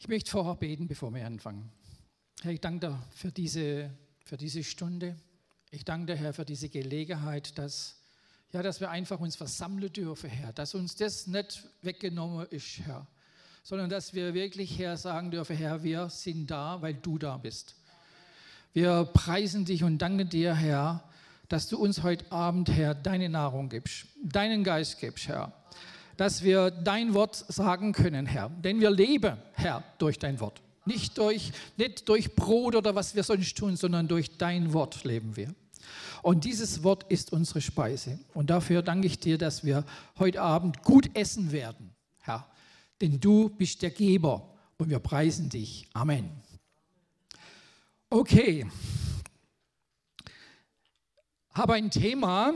Ich möchte vorher beten, bevor wir anfangen. Herr, ich danke dir für diese, für diese Stunde. Ich danke dir, Herr, für diese Gelegenheit, dass, ja, dass wir einfach uns versammeln dürfen, Herr. Dass uns das nicht weggenommen ist, Herr. Sondern dass wir wirklich, Herr, sagen dürfen, Herr, wir sind da, weil du da bist. Wir preisen dich und danken dir, Herr, dass du uns heute Abend, Herr, deine Nahrung gibst, deinen Geist gibst, Herr dass wir dein Wort sagen können, Herr. Denn wir leben, Herr, durch dein Wort. Nicht durch, nicht durch Brot oder was wir sonst tun, sondern durch dein Wort leben wir. Und dieses Wort ist unsere Speise. Und dafür danke ich dir, dass wir heute Abend gut essen werden, Herr. Denn du bist der Geber und wir preisen dich. Amen. Okay. Habe ein Thema,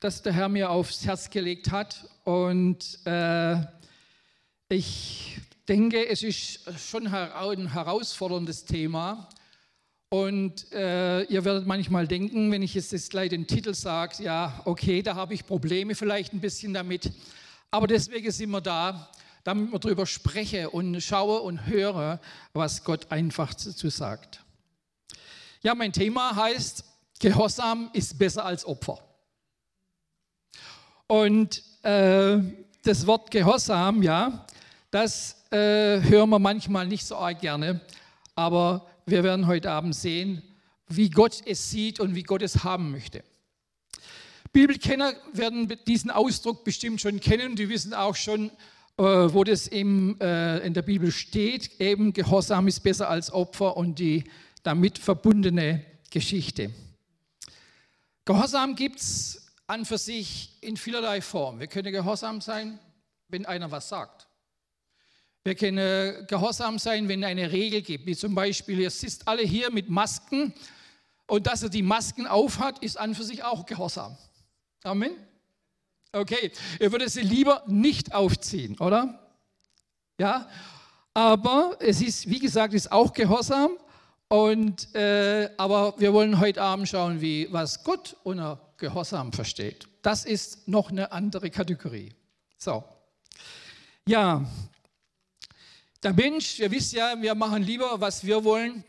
das der Herr mir aufs Herz gelegt hat. Und äh, ich denke, es ist schon ein herausforderndes Thema. Und äh, ihr werdet manchmal denken, wenn ich jetzt gleich den Titel sage, ja, okay, da habe ich Probleme vielleicht ein bisschen damit. Aber deswegen sind wir da, damit wir darüber sprechen und schauen und hören, was Gott einfach dazu sagt. Ja, mein Thema heißt, Gehorsam ist besser als Opfer. Und äh, das Wort Gehorsam, ja, das äh, hören wir manchmal nicht so arg gerne, aber wir werden heute Abend sehen, wie Gott es sieht und wie Gott es haben möchte. Bibelkenner werden diesen Ausdruck bestimmt schon kennen, die wissen auch schon, äh, wo das im, äh, in der Bibel steht. Eben Gehorsam ist besser als Opfer und die damit verbundene Geschichte. Gehorsam gibt es an für sich in vielerlei Form. Wir können gehorsam sein, wenn einer was sagt. Wir können gehorsam sein, wenn eine Regel gibt, wie zum Beispiel, ihr sitzt alle hier mit Masken und dass er die Masken aufhat, ist an für sich auch gehorsam. Amen. Okay, ihr würdet sie lieber nicht aufziehen, oder? Ja, aber es ist, wie gesagt, ist auch gehorsam. Und, äh, aber wir wollen heute Abend schauen, wie, was Gott unter Gehorsam versteht. Das ist noch eine andere Kategorie. So. Ja, der Mensch, ihr wisst ja, wir machen lieber, was wir wollen.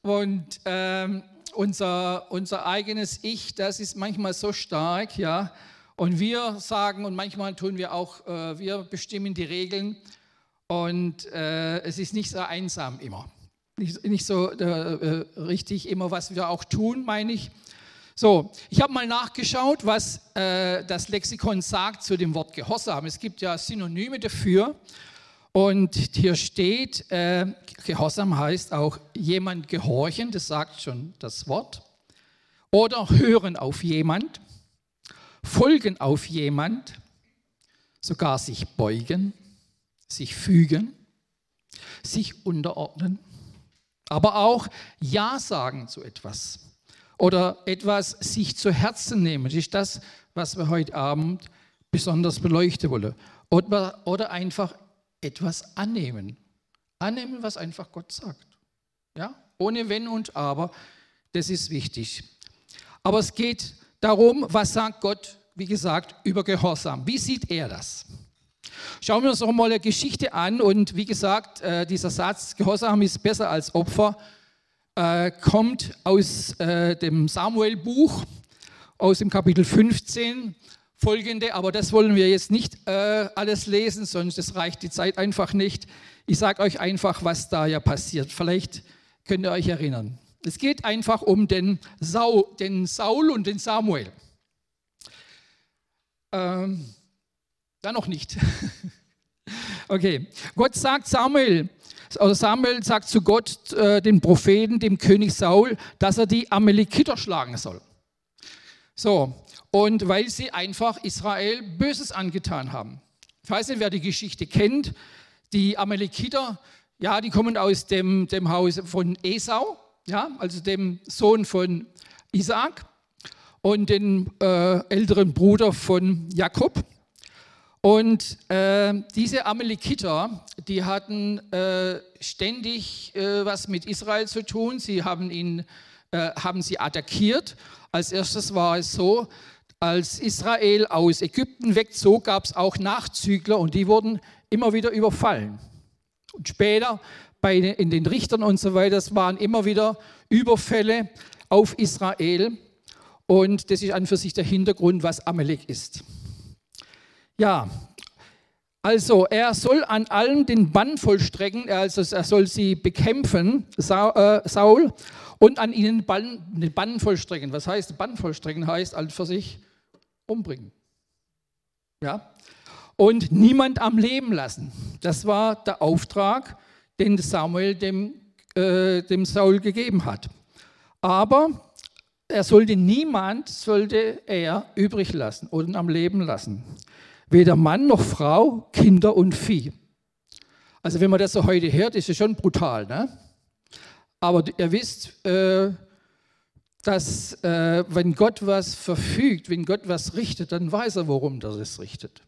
Und ähm, unser, unser eigenes Ich, das ist manchmal so stark, ja. Und wir sagen, und manchmal tun wir auch, äh, wir bestimmen die Regeln. Und äh, es ist nicht so einsam immer. Nicht, nicht so äh, äh richtig immer, was wir auch tun, meine ich. So, ich habe mal nachgeschaut, was äh, das Lexikon sagt zu dem Wort Gehorsam. Es gibt ja Synonyme dafür. Und hier steht, äh, Gehorsam heißt auch jemand gehorchen, das sagt schon das Wort. Oder hören auf jemand, folgen auf jemand, sogar sich beugen, sich fügen, sich unterordnen, aber auch Ja sagen zu etwas oder etwas sich zu Herzen nehmen. Das ist das, was wir heute Abend besonders beleuchten wollen. Oder, oder einfach etwas annehmen. Annehmen, was einfach Gott sagt. Ja? Ohne Wenn und Aber. Das ist wichtig. Aber es geht darum, was sagt Gott, wie gesagt, über Gehorsam. Wie sieht er das? Schauen wir uns noch mal eine Geschichte an. Und wie gesagt, äh, dieser Satz, Gehorsam ist besser als Opfer, äh, kommt aus äh, dem Samuel-Buch, aus dem Kapitel 15 folgende, aber das wollen wir jetzt nicht äh, alles lesen, sonst das reicht die Zeit einfach nicht. Ich sage euch einfach, was da ja passiert. Vielleicht könnt ihr euch erinnern. Es geht einfach um den, Sau, den Saul und den Samuel. Ähm, da noch nicht. okay. Gott sagt Samuel, also Samuel sagt zu Gott, äh, dem Propheten, dem König Saul, dass er die Amalekiter schlagen soll. So, und weil sie einfach Israel Böses angetan haben. Ich weiß nicht, wer die Geschichte kennt. Die Amalekiter, ja, die kommen aus dem, dem Haus von Esau, ja, also dem Sohn von Isaac und dem äh, älteren Bruder von Jakob. Und äh, diese Amalekiter, die hatten äh, ständig äh, was mit Israel zu tun. Sie haben, ihn, äh, haben sie attackiert. Als erstes war es so, als Israel aus Ägypten wegzog, gab es auch Nachzügler und die wurden immer wieder überfallen Und später bei, in den Richtern und so weiter, es waren immer wieder Überfälle auf Israel. Und das ist an für sich der Hintergrund, was Amalek ist. Ja, also er soll an allen den Bann vollstrecken, also er soll sie bekämpfen, äh, Saul, und an ihnen den Bann vollstrecken. Was heißt Bann vollstrecken? Heißt an für sich umbringen. Ja? Und niemand am Leben lassen. Das war der Auftrag, den Samuel dem, äh, dem Saul gegeben hat. Aber er sollte niemand, sollte er übrig lassen oder am Leben lassen. Weder Mann noch Frau, Kinder und Vieh. Also wenn man das so heute hört, ist es schon brutal. Ne? Aber ihr wisst, äh, dass äh, wenn Gott was verfügt, wenn Gott was richtet, dann weiß er, worum er es richtet.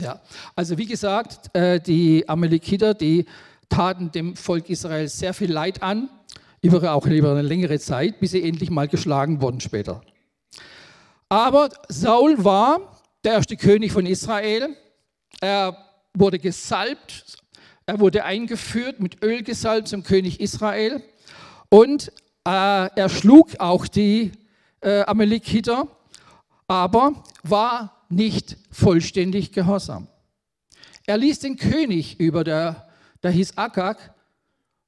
Ja, also wie gesagt, äh, die Amalekiter, die taten dem Volk Israel sehr viel Leid an, über, auch über eine längere Zeit, bis sie endlich mal geschlagen wurden später. Aber Saul war der erste König von Israel. Er wurde gesalbt, er wurde eingeführt, mit Öl gesalbt zum König Israel. Und äh, er schlug auch die äh, Amalekiter, aber war nicht vollständig gehorsam. Er ließ den König über, der, der hieß Agag,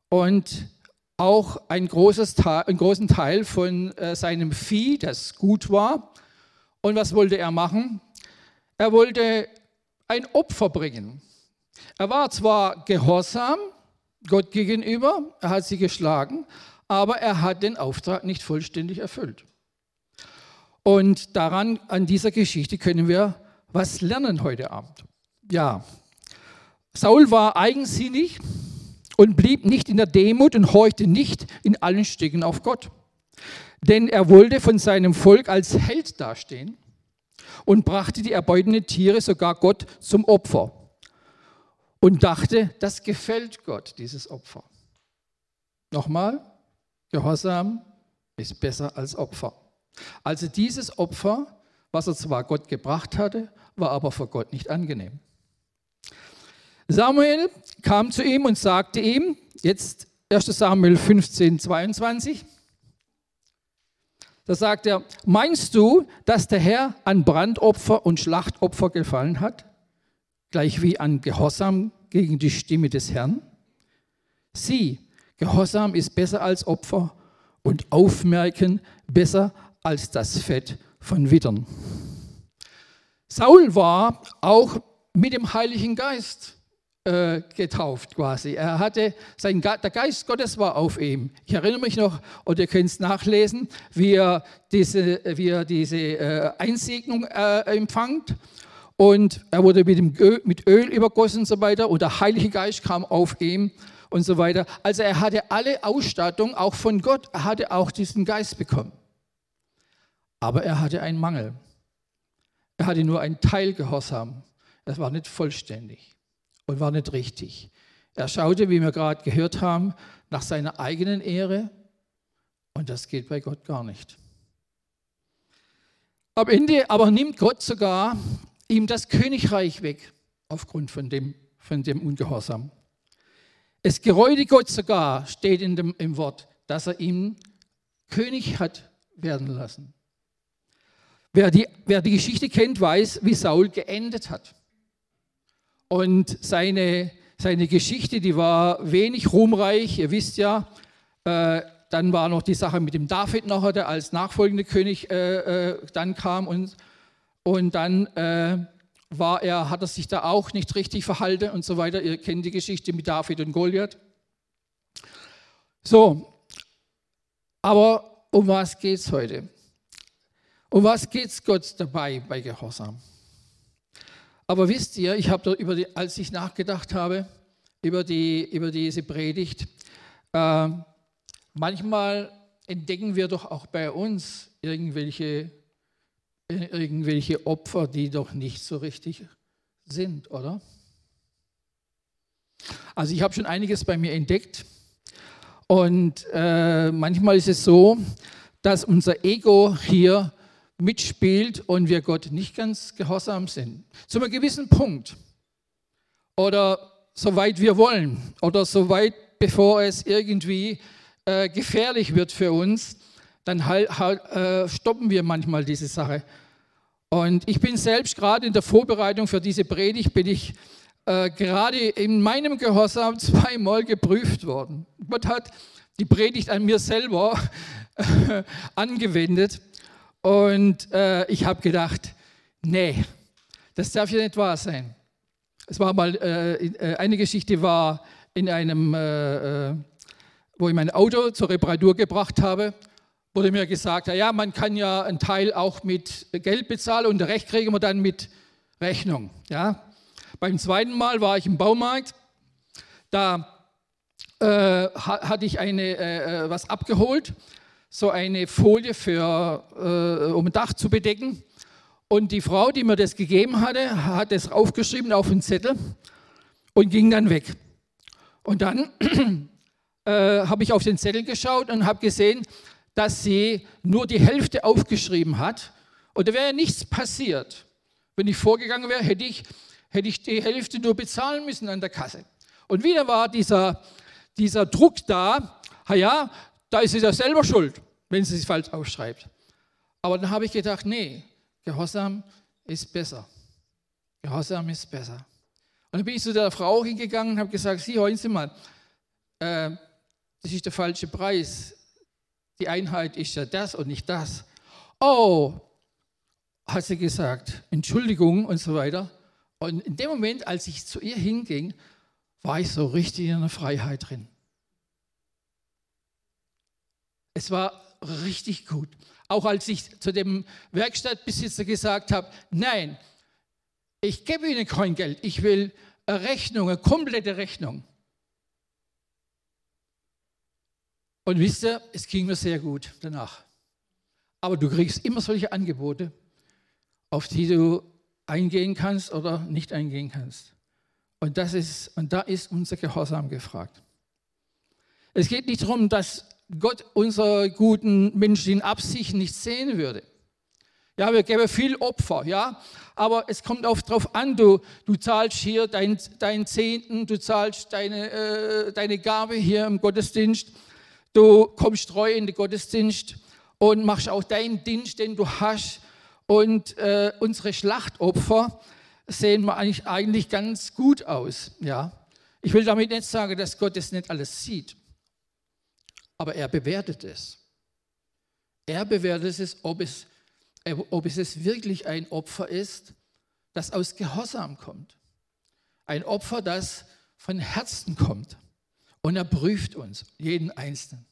und auch ein großes einen großen Teil von äh, seinem Vieh, das gut war. Und was wollte er machen? Er wollte ein Opfer bringen. Er war zwar gehorsam Gott gegenüber, er hat sie geschlagen, aber er hat den Auftrag nicht vollständig erfüllt. Und daran, an dieser Geschichte können wir was lernen heute Abend. Ja, Saul war eigensinnig und blieb nicht in der Demut und horchte nicht in allen Stücken auf Gott. Denn er wollte von seinem Volk als Held dastehen und brachte die erbeutenden Tiere sogar Gott zum Opfer und dachte, das gefällt Gott, dieses Opfer. Nochmal, Gehorsam ist besser als Opfer. Also dieses Opfer, was er zwar Gott gebracht hatte, war aber für Gott nicht angenehm. Samuel kam zu ihm und sagte ihm, jetzt 1 Samuel 15, 22, da sagt er, meinst du, dass der Herr an Brandopfer und Schlachtopfer gefallen hat, gleich wie an Gehorsam gegen die Stimme des Herrn? Sieh, Gehorsam ist besser als Opfer und Aufmerken besser als das Fett von Wittern. Saul war auch mit dem Heiligen Geist äh, getauft quasi. Er hatte, sein, der Geist Gottes war auf ihm. Ich erinnere mich noch, oder ihr könnt es nachlesen, wie er diese, wie er diese äh, Einsegnung äh, empfangt. Und er wurde mit, dem Öl, mit Öl übergossen und so weiter. Und der Heilige Geist kam auf ihn und so weiter. Also er hatte alle Ausstattung, auch von Gott. Er hatte auch diesen Geist bekommen. Aber er hatte einen Mangel. Er hatte nur einen Teil Gehorsam. Es war nicht vollständig und war nicht richtig. Er schaute, wie wir gerade gehört haben, nach seiner eigenen Ehre und das geht bei Gott gar nicht. Am Ende aber nimmt Gott sogar ihm das Königreich weg aufgrund von dem, von dem Ungehorsam. Es gereute Gott sogar, steht in dem, im Wort, dass er ihm König hat werden lassen. Wer die, wer die Geschichte kennt, weiß, wie Saul geendet hat. Und seine, seine Geschichte, die war wenig ruhmreich. Ihr wisst ja, äh, dann war noch die Sache mit dem David nachher, der als nachfolgender König äh, äh, dann kam. Und, und dann äh, war er, hat er sich da auch nicht richtig verhalten und so weiter. Ihr kennt die Geschichte mit David und Goliath. So, aber um was geht es heute? Um was geht es Gott dabei bei Gehorsam? Aber wisst ihr, ich habe über die, als ich nachgedacht habe über, die, über diese Predigt, äh, manchmal entdecken wir doch auch bei uns irgendwelche, irgendwelche Opfer, die doch nicht so richtig sind, oder? Also ich habe schon einiges bei mir entdeckt und äh, manchmal ist es so, dass unser Ego hier mitspielt und wir Gott nicht ganz gehorsam sind. Zu einem gewissen Punkt. Oder soweit wir wollen oder soweit, bevor es irgendwie äh, gefährlich wird für uns, dann halt, halt, äh, stoppen wir manchmal diese Sache. Und ich bin selbst gerade in der Vorbereitung für diese Predigt, bin ich äh, gerade in meinem Gehorsam zweimal geprüft worden. Gott hat die Predigt an mir selber angewendet und äh, ich habe gedacht, nee, das darf ja nicht wahr sein. Es war mal, äh, äh eine Geschichte war in einem, äh, äh, wo ich mein Auto zur Reparatur gebracht habe, wurde mir gesagt, ja, man kann ja einen Teil auch mit Geld bezahlen und Recht kriegen wir dann mit Rechnung. Ja. Beim zweiten Mal war ich im Baumarkt, da äh, hatte ich eine, äh, was abgeholt, so eine Folie für, äh, um Dach zu bedecken. Und die Frau, die mir das gegeben hatte, hat es aufgeschrieben auf einen Zettel und ging dann weg. Und dann äh, habe ich auf den Zettel geschaut und habe gesehen, dass sie nur die Hälfte aufgeschrieben hat. Und da wäre nichts passiert. Wenn ich vorgegangen wäre, hätte ich, hätte ich die Hälfte nur bezahlen müssen an der Kasse. Und wieder war dieser, dieser Druck da, ja, da ist sie ja selber schuld, wenn sie es falsch aufschreibt. Aber dann habe ich gedacht, nee, Gehorsam ist besser. Gehorsam ist besser. Und dann bin ich zu der Frau hingegangen und habe gesagt, Sie, hören Sie mal, äh, das ist der falsche Preis. Die Einheit ist ja das und nicht das. Oh, hat sie gesagt, Entschuldigung und so weiter. Und in dem Moment, als ich zu ihr hinging, war ich so richtig in der Freiheit drin. Es war richtig gut. Auch als ich zu dem Werkstattbesitzer gesagt habe, nein, ich gebe Ihnen kein Geld, ich will eine Rechnung, eine komplette Rechnung. Und wisst ihr, es ging mir sehr gut danach. Aber du kriegst immer solche Angebote, auf die du eingehen kannst oder nicht eingehen kannst. Und, das ist, und da ist unser Gehorsam gefragt. Es geht nicht darum, dass Gott unsere guten menschlichen Absichten nicht sehen würde. Ja, wir geben viel Opfer, ja, aber es kommt oft darauf an, du, du zahlst hier deinen dein Zehnten, du zahlst deine, äh, deine Gabe hier im Gottesdienst, du kommst treu in den Gottesdienst und machst auch deinen Dienst, den du hast. Und äh, unsere Schlachtopfer sehen eigentlich, eigentlich ganz gut aus, ja. Ich will damit nicht sagen, dass Gott das nicht alles sieht aber er bewertet es. Er bewertet es, ob es, ob es wirklich ein Opfer ist, das aus Gehorsam kommt. Ein Opfer, das von Herzen kommt. Und er prüft uns, jeden Einzelnen.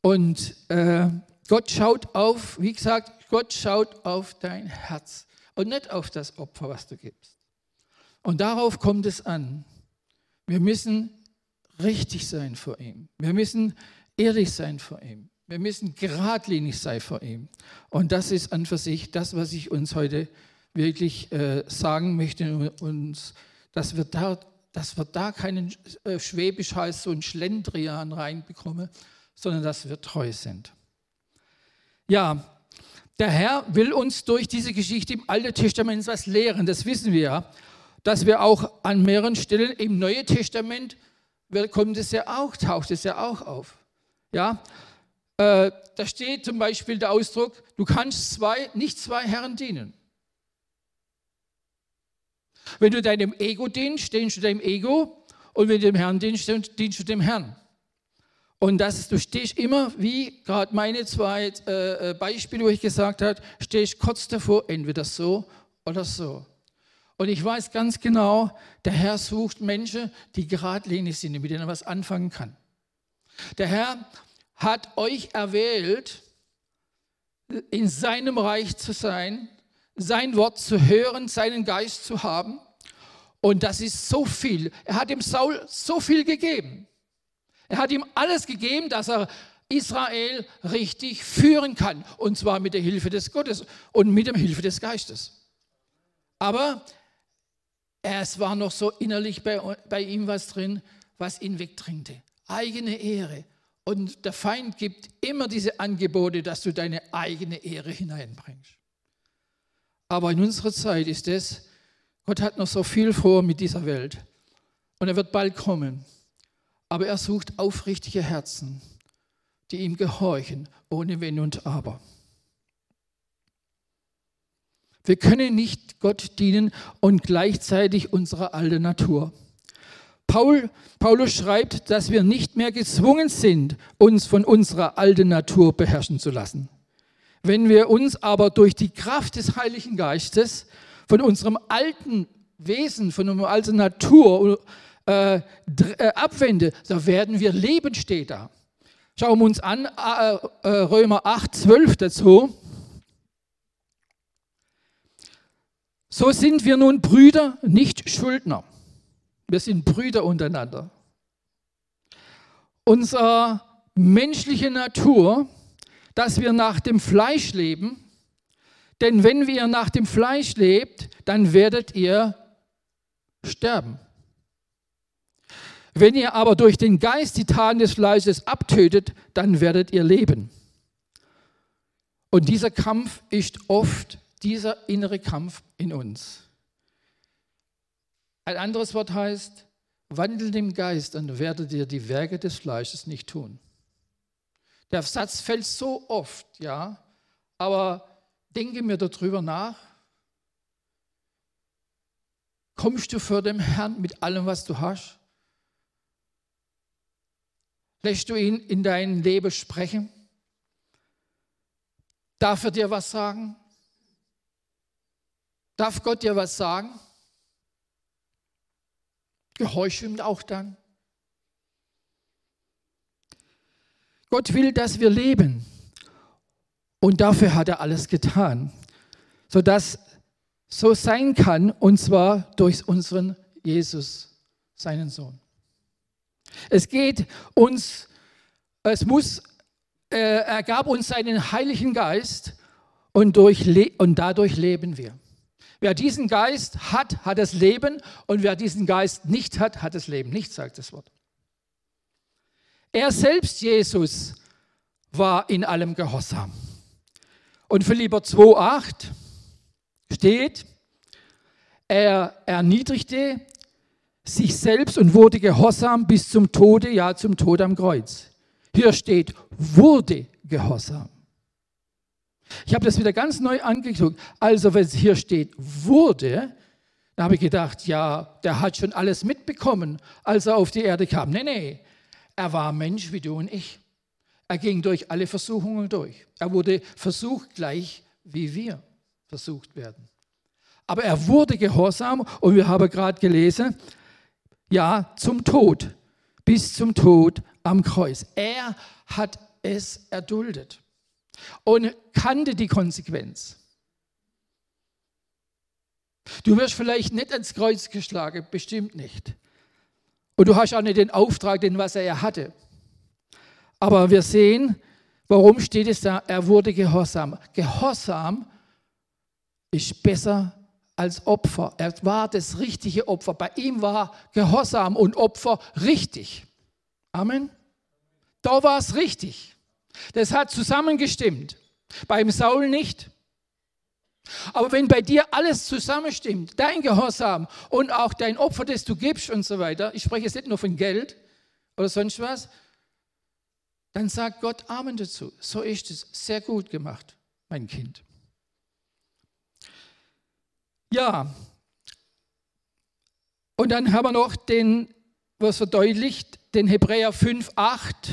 Und äh, Gott schaut auf, wie gesagt, Gott schaut auf dein Herz und nicht auf das Opfer, was du gibst. Und darauf kommt es an. Wir müssen richtig sein vor ihm. Wir müssen ehrlich sein vor ihm. Wir müssen geradlinig sein vor ihm. Und das ist an für sich das, was ich uns heute wirklich äh, sagen möchte. Und dass wir da, dass wir da keinen äh, Schwäbisch heißt, so einen Schlendrian reinbekommen, sondern dass wir treu sind. Ja, der Herr will uns durch diese Geschichte im Alten Testament was lehren. Das wissen wir ja, dass wir auch an mehreren Stellen im Neuen Testament kommt es ja auch, taucht es ja auch auf. Ja, äh, da steht zum Beispiel der Ausdruck, du kannst zwei, nicht zwei Herren dienen. Wenn du deinem Ego dienst, dienst du deinem Ego und wenn du dem Herrn dienst, dienst du dem Herrn. Und das, du stehst immer, wie gerade meine zwei äh, äh Beispiele, wo ich gesagt habe, stehst kurz davor, entweder so oder so. Und ich weiß ganz genau, der Herr sucht Menschen, die geradlinig sind, mit denen er was anfangen kann. Der Herr hat euch erwählt, in seinem Reich zu sein, sein Wort zu hören, seinen Geist zu haben. Und das ist so viel. Er hat dem Saul so viel gegeben. Er hat ihm alles gegeben, dass er Israel richtig führen kann. Und zwar mit der Hilfe des Gottes und mit der Hilfe des Geistes. Aber es war noch so innerlich bei, bei ihm was drin, was ihn wegdrängte. Eigene Ehre. Und der Feind gibt immer diese Angebote, dass du deine eigene Ehre hineinbringst. Aber in unserer Zeit ist es, Gott hat noch so viel vor mit dieser Welt. und er wird bald kommen. Aber er sucht aufrichtige Herzen, die ihm gehorchen, ohne Wenn und Aber. Wir können nicht Gott dienen und gleichzeitig unserer alten Natur. Paul, Paulus schreibt, dass wir nicht mehr gezwungen sind, uns von unserer alten Natur beherrschen zu lassen. Wenn wir uns aber durch die Kraft des Heiligen Geistes von unserem alten Wesen, von unserer alten Natur äh, äh, abwenden, so werden wir leben, steht da. Schauen wir uns an, äh, äh Römer 8, 12 dazu. So sind wir nun Brüder, nicht Schuldner. Wir sind Brüder untereinander. Unsere menschliche Natur, dass wir nach dem Fleisch leben, denn wenn ihr nach dem Fleisch lebt, dann werdet ihr sterben. Wenn ihr aber durch den Geist die Taten des Fleisches abtötet, dann werdet ihr leben. Und dieser Kampf ist oft dieser innere Kampf in uns. Ein anderes Wort heißt, wandelt im Geist, dann werdet ihr die Werke des Fleisches nicht tun. Der Satz fällt so oft, ja, aber denke mir darüber nach. Kommst du vor dem Herrn mit allem, was du hast? Lässt du ihn in dein Leben sprechen? Darf er dir was sagen? Darf Gott dir was sagen? Gehorch ihm auch dann. Gott will, dass wir leben. Und dafür hat er alles getan, sodass so sein kann, und zwar durch unseren Jesus, seinen Sohn. Es geht uns, es muss, äh, er gab uns seinen Heiligen Geist und, durch, und dadurch leben wir. Wer diesen Geist hat, hat das Leben und wer diesen Geist nicht hat, hat das Leben nicht, sagt das Wort. Er selbst, Jesus, war in allem Gehorsam. Und Philipper 2,8 steht, er erniedrigte sich selbst und wurde gehorsam bis zum Tode, ja zum Tod am Kreuz. Hier steht, wurde gehorsam. Ich habe das wieder ganz neu angeguckt. Also, wenn es hier steht, wurde, da habe ich gedacht, ja, der hat schon alles mitbekommen, als er auf die Erde kam. Nee, nee, er war Mensch wie du und ich. Er ging durch alle Versuchungen durch. Er wurde versucht gleich wie wir versucht werden. Aber er wurde gehorsam und wir haben gerade gelesen, ja, zum Tod, bis zum Tod am Kreuz. Er hat es erduldet und kannte die Konsequenz. Du wirst vielleicht nicht ans Kreuz geschlagen, bestimmt nicht. Und du hast auch nicht den Auftrag, den was er hatte. Aber wir sehen, warum steht es da? Er wurde gehorsam. Gehorsam ist besser als Opfer. Er war das richtige Opfer. Bei ihm war Gehorsam und Opfer richtig. Amen. Da war es richtig. Das hat zusammengestimmt. Beim Saul nicht. Aber wenn bei dir alles zusammenstimmt, dein Gehorsam und auch dein Opfer, das du gibst und so weiter, ich spreche jetzt nicht nur von Geld oder sonst was, dann sagt Gott Amen dazu. So ist es. Sehr gut gemacht, mein Kind. Ja, und dann haben wir noch den, was verdeutlicht, den Hebräer 5, 8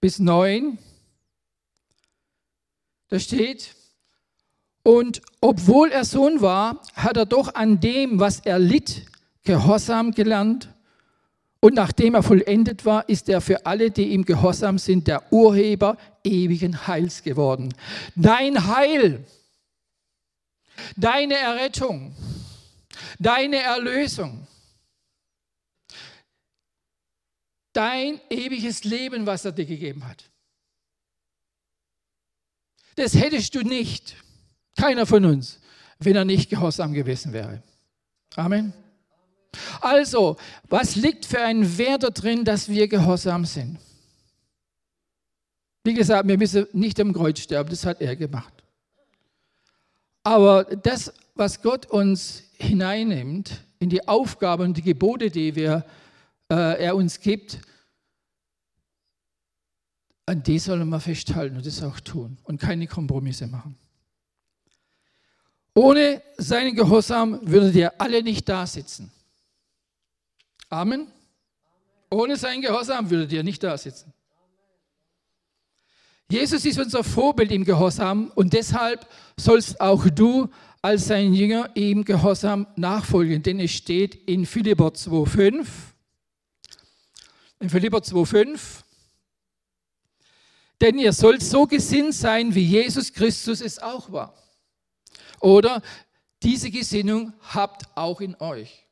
bis 9. Da steht, und obwohl er Sohn war, hat er doch an dem, was er litt, Gehorsam gelernt. Und nachdem er vollendet war, ist er für alle, die ihm gehorsam sind, der Urheber ewigen Heils geworden. Dein Heil, deine Errettung, deine Erlösung, dein ewiges Leben, was er dir gegeben hat. Das hättest du nicht, keiner von uns, wenn er nicht gehorsam gewesen wäre. Amen. Also, was liegt für ein Wert da drin, dass wir gehorsam sind? Wie gesagt, wir müssen nicht am Kreuz sterben, das hat er gemacht. Aber das, was Gott uns hineinnimmt in die Aufgaben und die Gebote, die wir äh, er uns gibt, an die sollen wir festhalten und das auch tun und keine Kompromisse machen. Ohne seinen Gehorsam würdet ihr alle nicht da sitzen. Amen. Ohne seinen Gehorsam würdet ihr nicht da sitzen. Jesus ist unser Vorbild im Gehorsam und deshalb sollst auch du als sein Jünger ihm Gehorsam nachfolgen, denn es steht in Philipper 2,5. In Philipper 2,5. Denn ihr sollt so gesinnt sein, wie Jesus Christus es auch war. Oder diese Gesinnung habt auch in euch,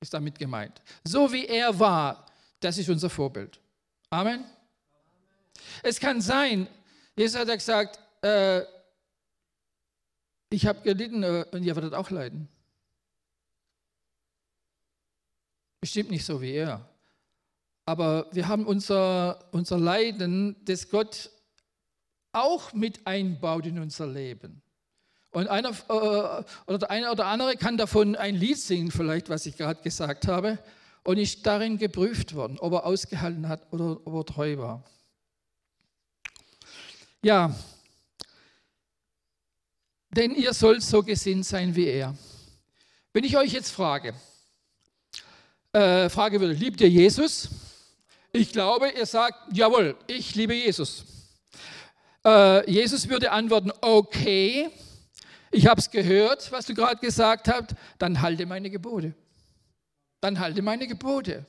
ist damit gemeint. So wie er war, das ist unser Vorbild. Amen. Es kann sein, Jesus hat ja gesagt, äh, ich habe gelitten äh, und ihr werdet auch leiden. Bestimmt nicht so wie er. Aber wir haben unser, unser Leiden, das Gott auch mit einbaut in unser Leben. Und einer äh, oder der eine oder andere kann davon ein Lied singen, vielleicht, was ich gerade gesagt habe, und ist darin geprüft worden, ob er ausgehalten hat oder ob er treu war. Ja, denn ihr sollt so gesinnt sein wie er. Wenn ich euch jetzt frage, äh, frage würde, liebt ihr Jesus? Ich glaube, ihr sagt, jawohl, ich liebe Jesus. Äh, Jesus würde antworten, okay, ich habe es gehört, was du gerade gesagt hast, dann halte meine Gebote. Dann halte meine Gebote.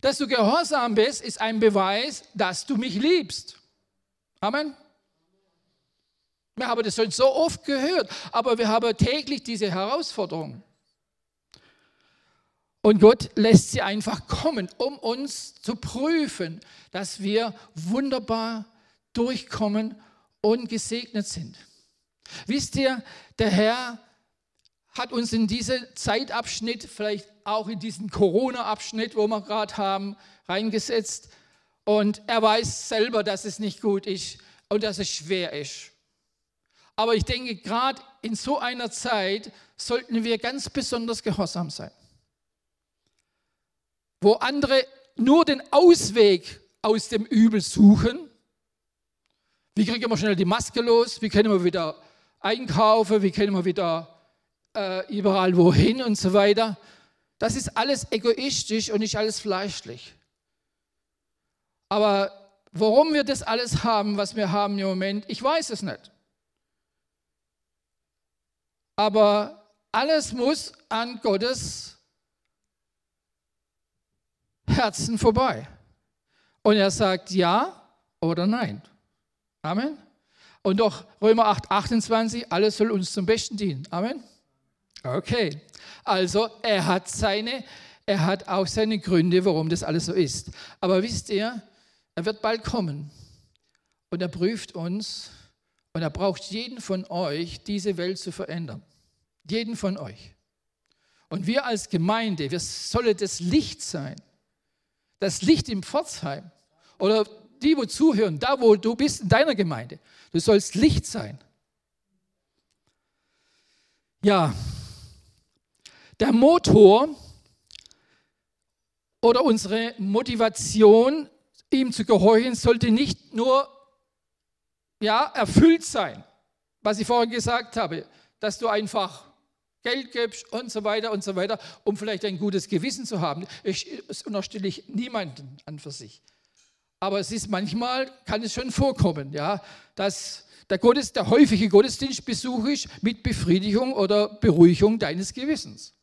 Dass du gehorsam bist, ist ein Beweis, dass du mich liebst. Amen. Wir haben das schon so oft gehört, aber wir haben täglich diese Herausforderung. Und Gott lässt sie einfach kommen, um uns zu prüfen, dass wir wunderbar durchkommen und gesegnet sind. Wisst ihr, der Herr hat uns in diesen Zeitabschnitt, vielleicht auch in diesen Corona-Abschnitt, wo wir gerade haben, reingesetzt. Und er weiß selber, dass es nicht gut ist und dass es schwer ist. Aber ich denke, gerade in so einer Zeit sollten wir ganz besonders gehorsam sein. Wo andere nur den Ausweg aus dem Übel suchen. Wie kriegen wir schnell die Maske los? Wie können wir wieder einkaufen? Wie können wir wieder äh, überall wohin und so weiter? Das ist alles egoistisch und nicht alles fleischlich. Aber warum wir das alles haben, was wir haben im Moment, ich weiß es nicht. Aber alles muss an Gottes Herzen vorbei. Und er sagt ja oder nein. Amen. Und doch Römer 8, 28, alles soll uns zum Besten dienen. Amen. Okay. Also er hat seine, er hat auch seine Gründe, warum das alles so ist. Aber wisst ihr, er wird bald kommen und er prüft uns und er braucht jeden von euch, diese Welt zu verändern. Jeden von euch. Und wir als Gemeinde, wir sollen das Licht sein. Das Licht im Pforzheim. Oder die, wo zuhören, da wo du bist in deiner Gemeinde. Du sollst Licht sein. Ja, der Motor oder unsere Motivation, ihm zu gehorchen, sollte nicht nur ja, erfüllt sein, was ich vorhin gesagt habe, dass du einfach Geld gibst und so weiter und so weiter, um vielleicht ein gutes Gewissen zu haben. Ich, das unterstelle ich niemanden an für sich. Aber es ist manchmal, kann es schon vorkommen, ja, dass der, Gottes, der häufige Gottesdienstbesuch ist mit Befriedigung oder Beruhigung deines Gewissens.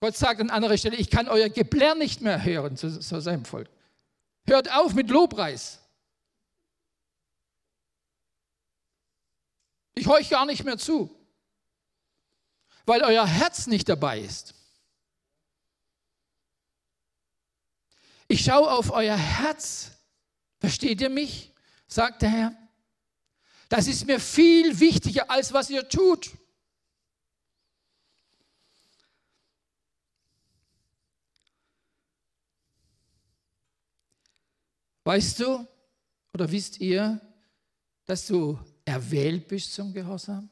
Gott sagt an anderer Stelle, ich kann euer Geblär nicht mehr hören zu, zu seinem Volk. Hört auf mit Lobpreis. Ich höre euch gar nicht mehr zu, weil euer Herz nicht dabei ist. Ich schaue auf euer Herz. Versteht ihr mich? sagt der Herr. Das ist mir viel wichtiger, als was ihr tut. Weißt du oder wisst ihr, dass du erwählt bist zum Gehorsam?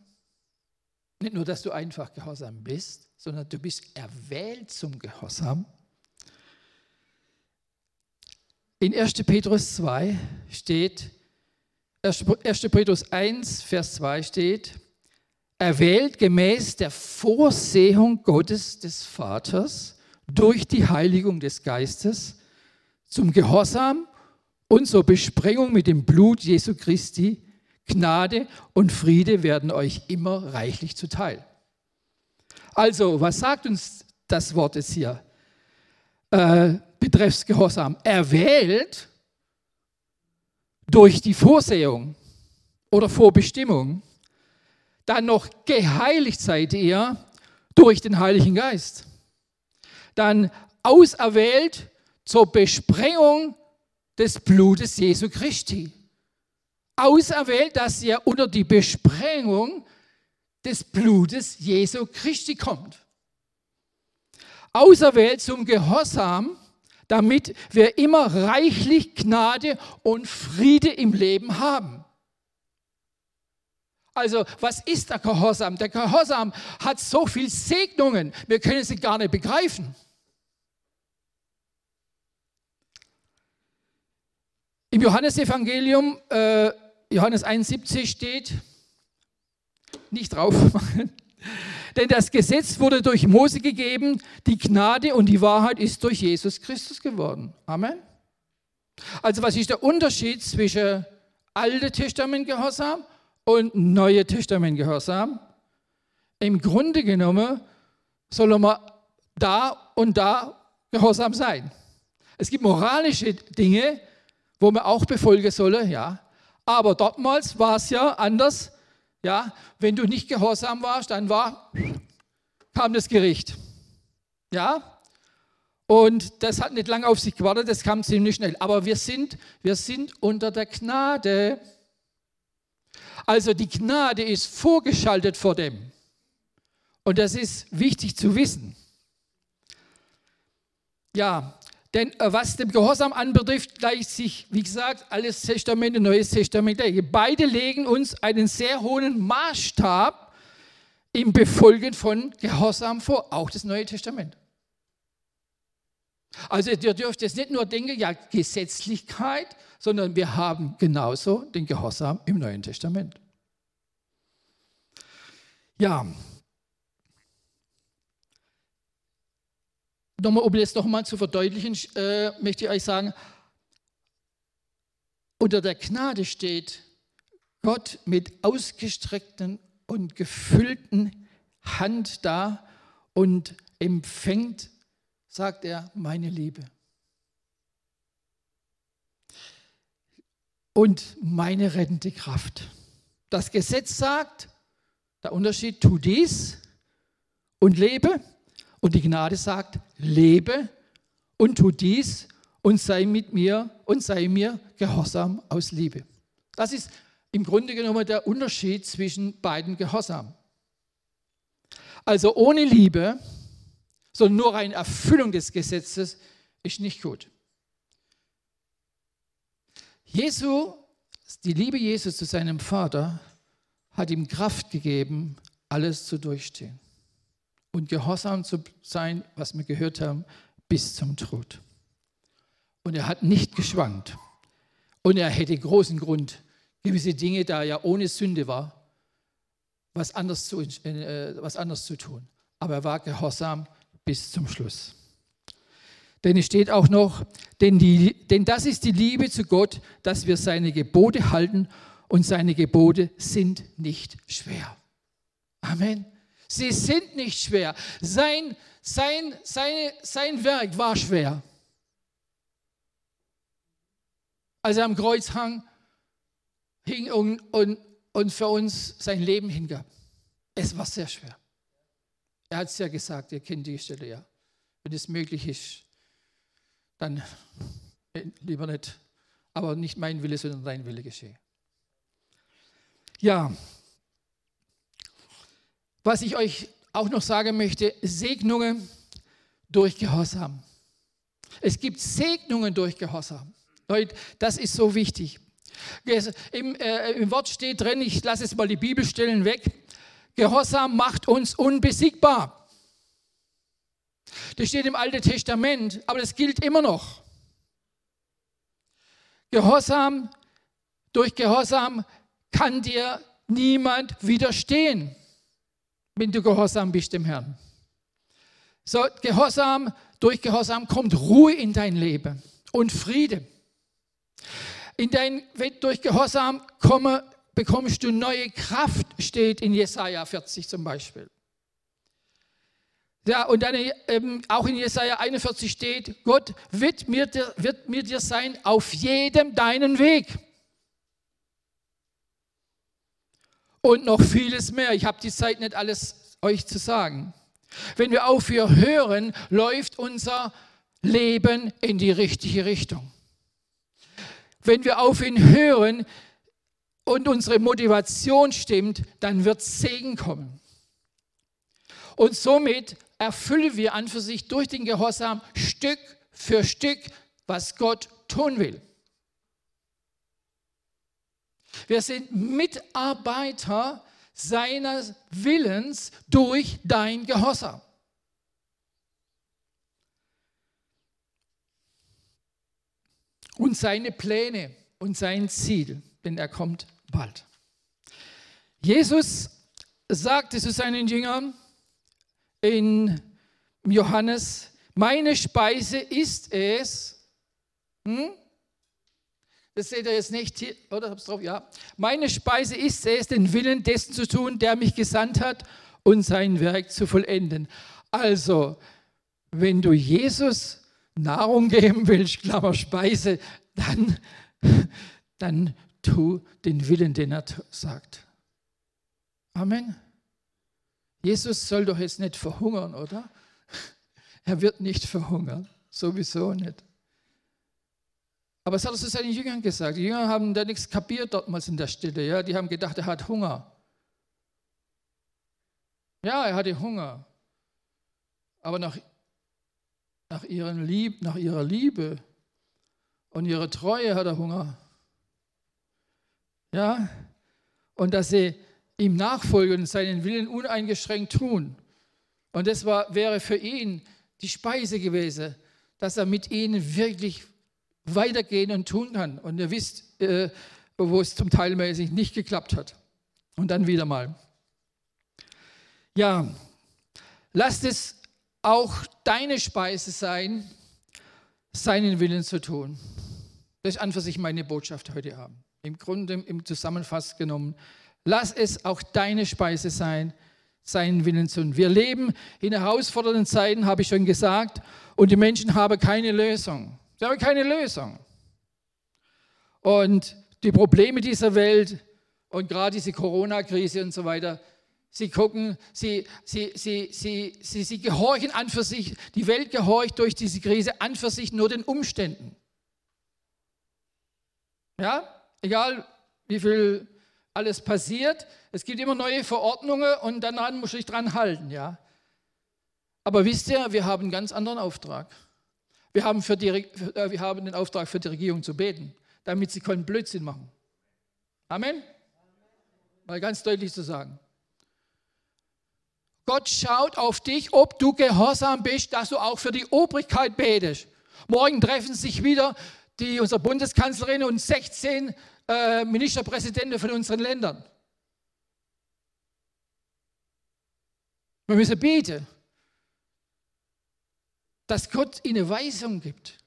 nicht nur, dass du einfach gehorsam bist, sondern du bist erwählt zum Gehorsam. In 1. Petrus 2 steht, 1. Petrus 1, Vers 2 steht, erwählt gemäß der Vorsehung Gottes des Vaters durch die Heiligung des Geistes zum Gehorsam und zur Besprengung mit dem Blut Jesu Christi, Gnade und Friede werden euch immer reichlich zuteil. Also, was sagt uns das Wort jetzt hier? Äh, betreffs Gehorsam. Erwählt durch die Vorsehung oder Vorbestimmung. Dann noch geheiligt seid ihr durch den Heiligen Geist. Dann auserwählt zur Besprengung des Blutes Jesu Christi. Auserwählt, dass ihr unter die Besprengung des Blutes Jesu Christi kommt. Auserwählt zum Gehorsam, damit wir immer reichlich Gnade und Friede im Leben haben. Also, was ist der Gehorsam? Der Gehorsam hat so viele Segnungen, wir können sie gar nicht begreifen. Im Johannesevangelium, äh, Johannes 71 steht, nicht drauf machen, denn das Gesetz wurde durch Mose gegeben, die Gnade und die Wahrheit ist durch Jesus Christus geworden. Amen. Also was ist der Unterschied zwischen Alte Testament Gehorsam und Neue Testament Gehorsam? Im Grunde genommen soll man da und da gehorsam sein. Es gibt moralische Dinge, wo man auch befolgen solle, ja. Aber dortmals war es ja anders. Ja, wenn du nicht gehorsam warst, dann war, kam das Gericht. Ja, und das hat nicht lange auf sich gewartet, das kam ziemlich schnell. Aber wir sind, wir sind unter der Gnade. Also die Gnade ist vorgeschaltet vor dem. Und das ist wichtig zu wissen. Ja, denn äh, was dem Gehorsam anbetrifft, gleicht sich, wie gesagt, alles Testament und Neues Testament. Beide legen uns einen sehr hohen Maßstab im Befolgen von Gehorsam vor, auch das Neue Testament. Also ihr dürft jetzt nicht nur denken, ja, Gesetzlichkeit, sondern wir haben genauso den Gehorsam im Neuen Testament. Ja, nochmal, um das nochmal zu verdeutlichen, äh, möchte ich euch sagen, unter der Gnade steht Gott mit ausgestreckten und gefüllten Hand da und empfängt, sagt er, meine Liebe. Und meine rettende Kraft. Das Gesetz sagt, der Unterschied, tu dies und lebe. Und die Gnade sagt, lebe und tu dies und sei mit mir und sei mir gehorsam aus Liebe. Das ist im Grunde genommen der Unterschied zwischen beiden Gehorsam. Also ohne Liebe, sondern nur eine Erfüllung des Gesetzes ist nicht gut. Jesu, die Liebe Jesus zu seinem Vater hat ihm Kraft gegeben, alles zu durchstehen und gehorsam zu sein, was wir gehört haben, bis zum Tod. Und er hat nicht geschwankt. Und er hätte großen Grund, gewisse Dinge, da er ja ohne Sünde war, was anderes zu, äh, was anderes zu tun. Aber er war gehorsam bis zum Schluss. Denn es steht auch noch, denn, die, denn das ist die Liebe zu Gott, dass wir seine Gebote halten und seine Gebote sind nicht schwer. Amen. Sie sind nicht schwer. Sein, sein, seine, sein Werk war schwer. Als er am Kreuz hang, hing und, und, und für uns sein Leben hingab. Es war sehr schwer. Er hat es ja gesagt, ihr kennt die Stelle ja. Wenn es möglich ist, dann äh, lieber nicht. Aber nicht mein Wille, sondern dein Wille geschehe. Ja, was ich euch auch noch sagen möchte, Segnungen durch Gehorsam. Es gibt Segnungen durch Gehorsam. Leute, das ist so wichtig. Im, äh, Im Wort steht drin, ich lasse jetzt mal die Bibelstellen weg, Gehorsam macht uns unbesiegbar. Das steht im Alten Testament, aber das gilt immer noch. Gehorsam, durch Gehorsam kann dir niemand widerstehen, wenn du gehorsam bist dem Herrn. So, Gehorsam, durch Gehorsam kommt Ruhe in dein Leben und Friede. In dein, durch Gehorsam komme, bekommst du neue Kraft, steht in Jesaja 40 zum Beispiel. Ja, und dann ähm, auch in Jesaja 41 steht: Gott wird mir, wird mir dir sein auf jedem deinen Weg. Und noch vieles mehr. Ich habe die Zeit nicht alles euch zu sagen. Wenn wir auf ihr hören, läuft unser Leben in die richtige Richtung. Wenn wir auf ihn hören und unsere Motivation stimmt, dann wird Segen kommen. Und somit erfüllen wir an für sich durch den Gehorsam Stück für Stück, was Gott tun will. Wir sind Mitarbeiter seines Willens durch dein Gehorsam. Und seine Pläne und sein Ziel, denn er kommt bald. Jesus sagte zu seinen Jüngern in Johannes, meine Speise ist es, hm? Das seht ihr jetzt nicht hier, oder? Hab's drauf? Ja. Meine Speise ist es, den Willen dessen zu tun, der mich gesandt hat und sein Werk zu vollenden. Also, wenn du Jesus Nahrung geben willst, Klammer Speise, dann, dann tu den Willen, den er sagt. Amen. Jesus soll doch jetzt nicht verhungern, oder? Er wird nicht verhungern, sowieso nicht. Aber es hat zu seinen Jüngern gesagt. Die Jünger haben da nichts kapiert dortmals in der Stille. Ja? Die haben gedacht, er hat Hunger. Ja, er hatte Hunger. Aber nach, nach, ihren Lieb, nach ihrer Liebe und ihrer Treue hat er Hunger. Ja, und dass sie ihm nachfolgen und seinen Willen uneingeschränkt tun. Und das war, wäre für ihn die Speise gewesen, dass er mit ihnen wirklich weitergehen und tun kann. Und ihr wisst, äh, wo es zum Teil mäßig nicht geklappt hat. Und dann wieder mal. Ja, lasst es auch deine Speise sein, seinen Willen zu tun. Das ist an für sich meine Botschaft heute Abend. Im Grunde, im Zusammenfass genommen, lass es auch deine Speise sein, seinen Willen zu tun. Wir leben in herausfordernden Zeiten, habe ich schon gesagt, und die Menschen haben keine Lösung. Sie haben keine Lösung. Und die Probleme dieser Welt und gerade diese Corona-Krise und so weiter, sie gucken, sie, sie, sie, sie, sie, sie gehorchen an für sich, die Welt gehorcht durch diese Krise an für sich nur den Umständen. Ja, egal wie viel alles passiert, es gibt immer neue Verordnungen und daran muss ich dran halten, ja. Aber wisst ihr, wir haben einen ganz anderen Auftrag. Wir haben, für die, äh, wir haben den Auftrag für die Regierung zu beten, damit sie keinen Blödsinn machen. Amen? Mal ganz deutlich zu sagen. Gott schaut auf dich, ob du gehorsam bist, dass du auch für die Obrigkeit betest. Morgen treffen sich wieder die, unsere Bundeskanzlerin und 16 äh, Ministerpräsidenten von unseren Ländern. Wir müssen beten dass Gott ihnen Weisung gibt.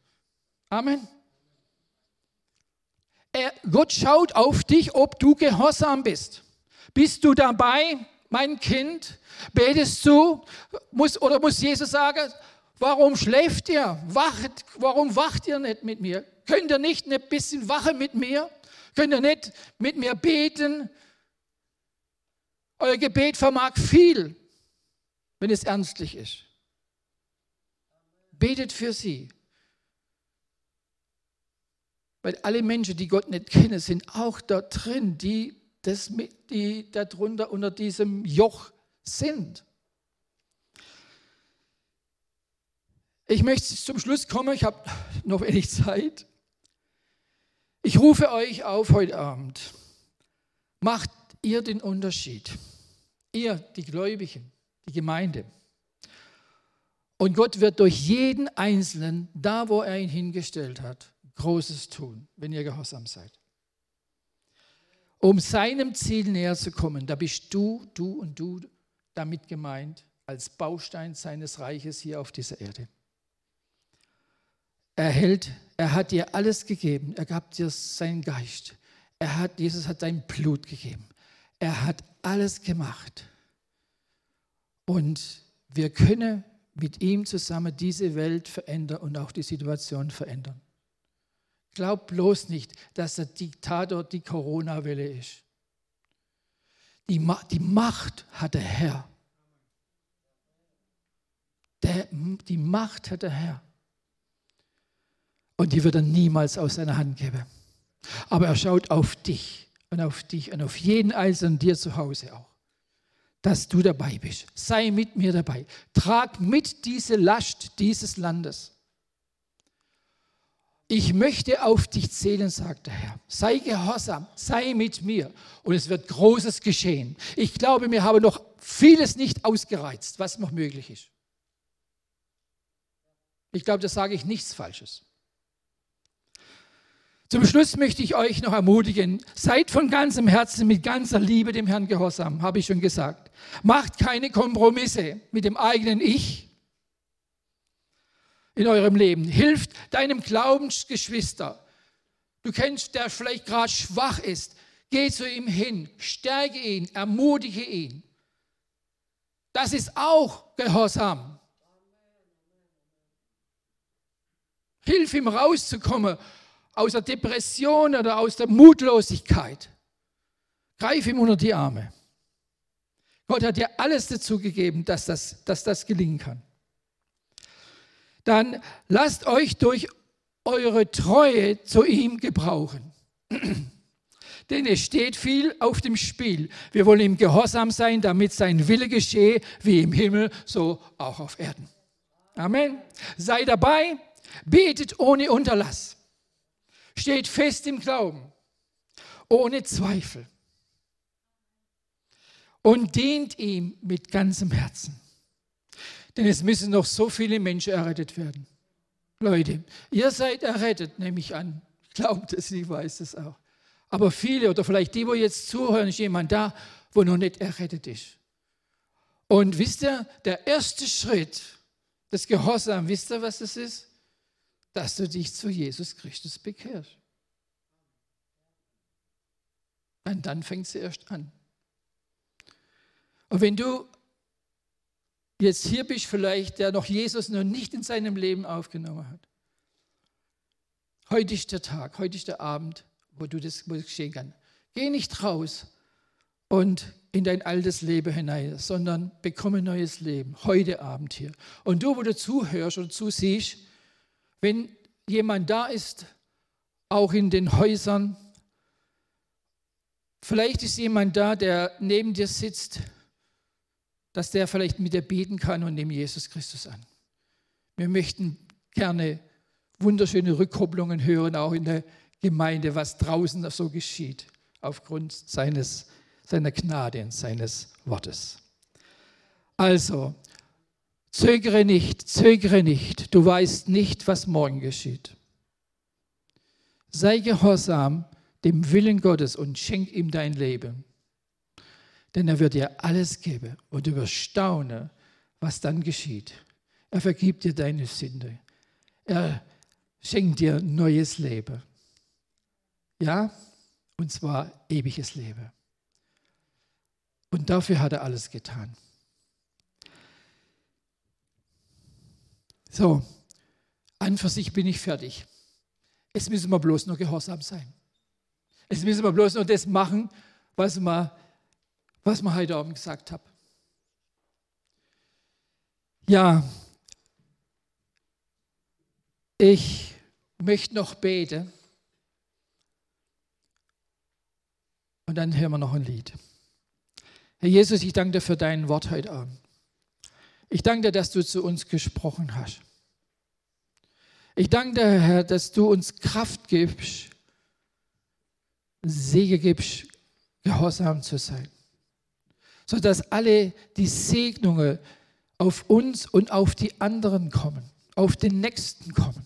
Amen. Er, Gott schaut auf dich, ob du gehorsam bist. Bist du dabei, mein Kind? Betest du? Muss, oder muss Jesus sagen, warum schläft ihr? Wacht, warum wacht ihr nicht mit mir? Könnt ihr nicht ein bisschen wachen mit mir? Könnt ihr nicht mit mir beten? Euer Gebet vermag viel, wenn es ernstlich ist. Betet für sie. Weil alle Menschen, die Gott nicht kennen, sind auch da drin, die, das, die darunter unter diesem Joch sind. Ich möchte zum Schluss kommen, ich habe noch wenig Zeit. Ich rufe euch auf heute Abend. Macht ihr den Unterschied? Ihr, die Gläubigen, die Gemeinde. Und Gott wird durch jeden Einzelnen, da wo er ihn hingestellt hat, Großes tun, wenn ihr gehorsam seid. Um seinem Ziel näher zu kommen, da bist du, du und du damit gemeint, als Baustein seines Reiches hier auf dieser Erde. Er hält, er hat dir alles gegeben. Er gab dir seinen Geist. Er hat, Jesus hat sein Blut gegeben. Er hat alles gemacht. Und wir können mit ihm zusammen diese Welt verändern und auch die Situation verändern. Glaub bloß nicht, dass der Diktator die Corona-Welle ist. Die, die Macht hat der Herr. Der, die Macht hat der Herr. Und die wird er niemals aus seiner Hand geben. Aber er schaut auf dich und auf dich und auf jeden Einzelnen dir zu Hause auch, dass du dabei bist. Sei mit mir dabei. Trag mit diese Last dieses Landes. Ich möchte auf dich zählen, sagt der Herr. Sei gehorsam, sei mit mir und es wird Großes geschehen. Ich glaube, wir haben noch vieles nicht ausgereizt, was noch möglich ist. Ich glaube, da sage ich nichts Falsches. Zum Schluss möchte ich euch noch ermutigen, seid von ganzem Herzen mit ganzer Liebe dem Herrn gehorsam, habe ich schon gesagt. Macht keine Kompromisse mit dem eigenen Ich in eurem Leben. Hilft deinem Glaubensgeschwister. Du kennst, der vielleicht gerade schwach ist. Geh zu ihm hin, stärke ihn, ermutige ihn. Das ist auch Gehorsam. Hilf ihm rauszukommen aus der Depression oder aus der Mutlosigkeit. Greif ihm unter die Arme. Gott hat dir alles dazu gegeben, dass das, dass das gelingen kann. Dann lasst euch durch eure Treue zu ihm gebrauchen. Denn es steht viel auf dem Spiel. Wir wollen ihm gehorsam sein, damit sein Wille geschehe, wie im Himmel, so auch auf Erden. Amen. Sei dabei, betet ohne Unterlass. Steht fest im Glauben, ohne Zweifel und dient ihm mit ganzem Herzen. Denn es müssen noch so viele Menschen errettet werden. Leute, ihr seid errettet, nehme ich an. Glaubt es, ich weiß es auch. Aber viele oder vielleicht die, wo jetzt zuhören, ist jemand da, wo noch nicht errettet ist. Und wisst ihr, der erste Schritt des Gehorsams, wisst ihr, was das ist? dass du dich zu Jesus Christus bekehrst. Und dann fängt sie erst an. Und wenn du jetzt hier bist, vielleicht, der noch Jesus noch nicht in seinem Leben aufgenommen hat, heute ist der Tag, heute ist der Abend, wo du das, wo das geschehen kann. Geh nicht raus und in dein altes Leben hinein, sondern bekomme neues Leben, heute Abend hier. Und du, wo du zuhörst und zusiehst, wenn jemand da ist, auch in den Häusern, vielleicht ist jemand da, der neben dir sitzt, dass der vielleicht mit dir beten kann und nimm Jesus Christus an. Wir möchten gerne wunderschöne Rückkopplungen hören, auch in der Gemeinde, was draußen so geschieht, aufgrund seines, seiner Gnade und seines Wortes. Also, Zögere nicht, zögere nicht, du weißt nicht, was morgen geschieht. Sei gehorsam dem Willen Gottes und schenk ihm dein Leben. Denn er wird dir alles geben und du wirst staunen, was dann geschieht. Er vergibt dir deine Sünde. Er schenkt dir neues Leben. Ja, und zwar ewiges Leben. Und dafür hat er alles getan. So, an für sich bin ich fertig. Es müssen wir bloß nur gehorsam sein. Es müssen wir bloß nur das machen, was wir, was wir heute Abend gesagt haben. Ja, ich möchte noch beten. Und dann hören wir noch ein Lied. Herr Jesus, ich danke dir für dein Wort heute Abend. Ich danke dir, dass du zu uns gesprochen hast. Ich danke dir, Herr, dass du uns Kraft gibst, Segen gibst, gehorsam zu sein. Sodass alle die Segnungen auf uns und auf die anderen kommen, auf den Nächsten kommen,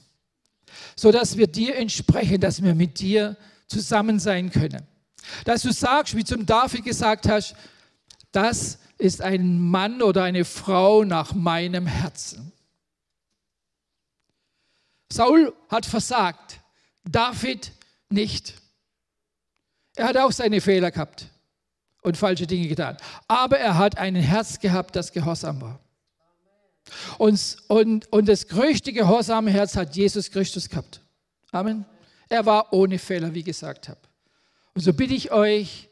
sodass wir dir entsprechen, dass wir mit dir zusammen sein können. Dass du sagst, wie zum David gesagt hast, das ist ein Mann oder eine Frau nach meinem Herzen. Saul hat versagt, David nicht. Er hat auch seine Fehler gehabt und falsche Dinge getan. Aber er hat ein Herz gehabt, das gehorsam war. Und, und, und das größte gehorsame Herz hat Jesus Christus gehabt. Amen. Er war ohne Fehler, wie gesagt habe. Und so bitte ich euch,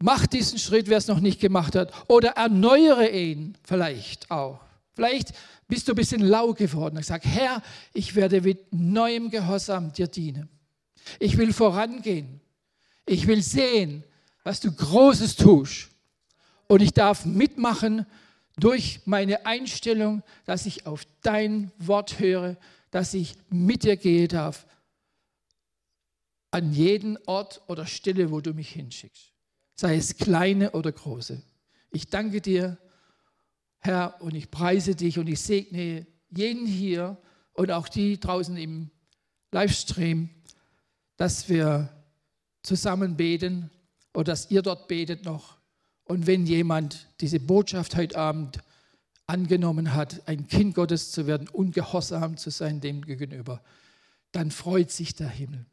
macht diesen Schritt, wer es noch nicht gemacht hat, oder erneuere ihn vielleicht auch. Vielleicht bist du ein bisschen lau geworden und sagst, Herr, ich werde mit neuem Gehorsam dir dienen. Ich will vorangehen. Ich will sehen, was du Großes tust. Und ich darf mitmachen durch meine Einstellung, dass ich auf dein Wort höre, dass ich mit dir gehen darf an jeden Ort oder Stelle, wo du mich hinschickst, sei es kleine oder große. Ich danke dir, Herr, und ich preise dich und ich segne jeden hier und auch die draußen im Livestream, dass wir zusammen beten oder dass ihr dort betet noch. Und wenn jemand diese Botschaft heute Abend angenommen hat, ein Kind Gottes zu werden, ungehorsam zu sein dem gegenüber, dann freut sich der Himmel.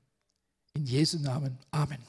In Jesu Namen. Amen.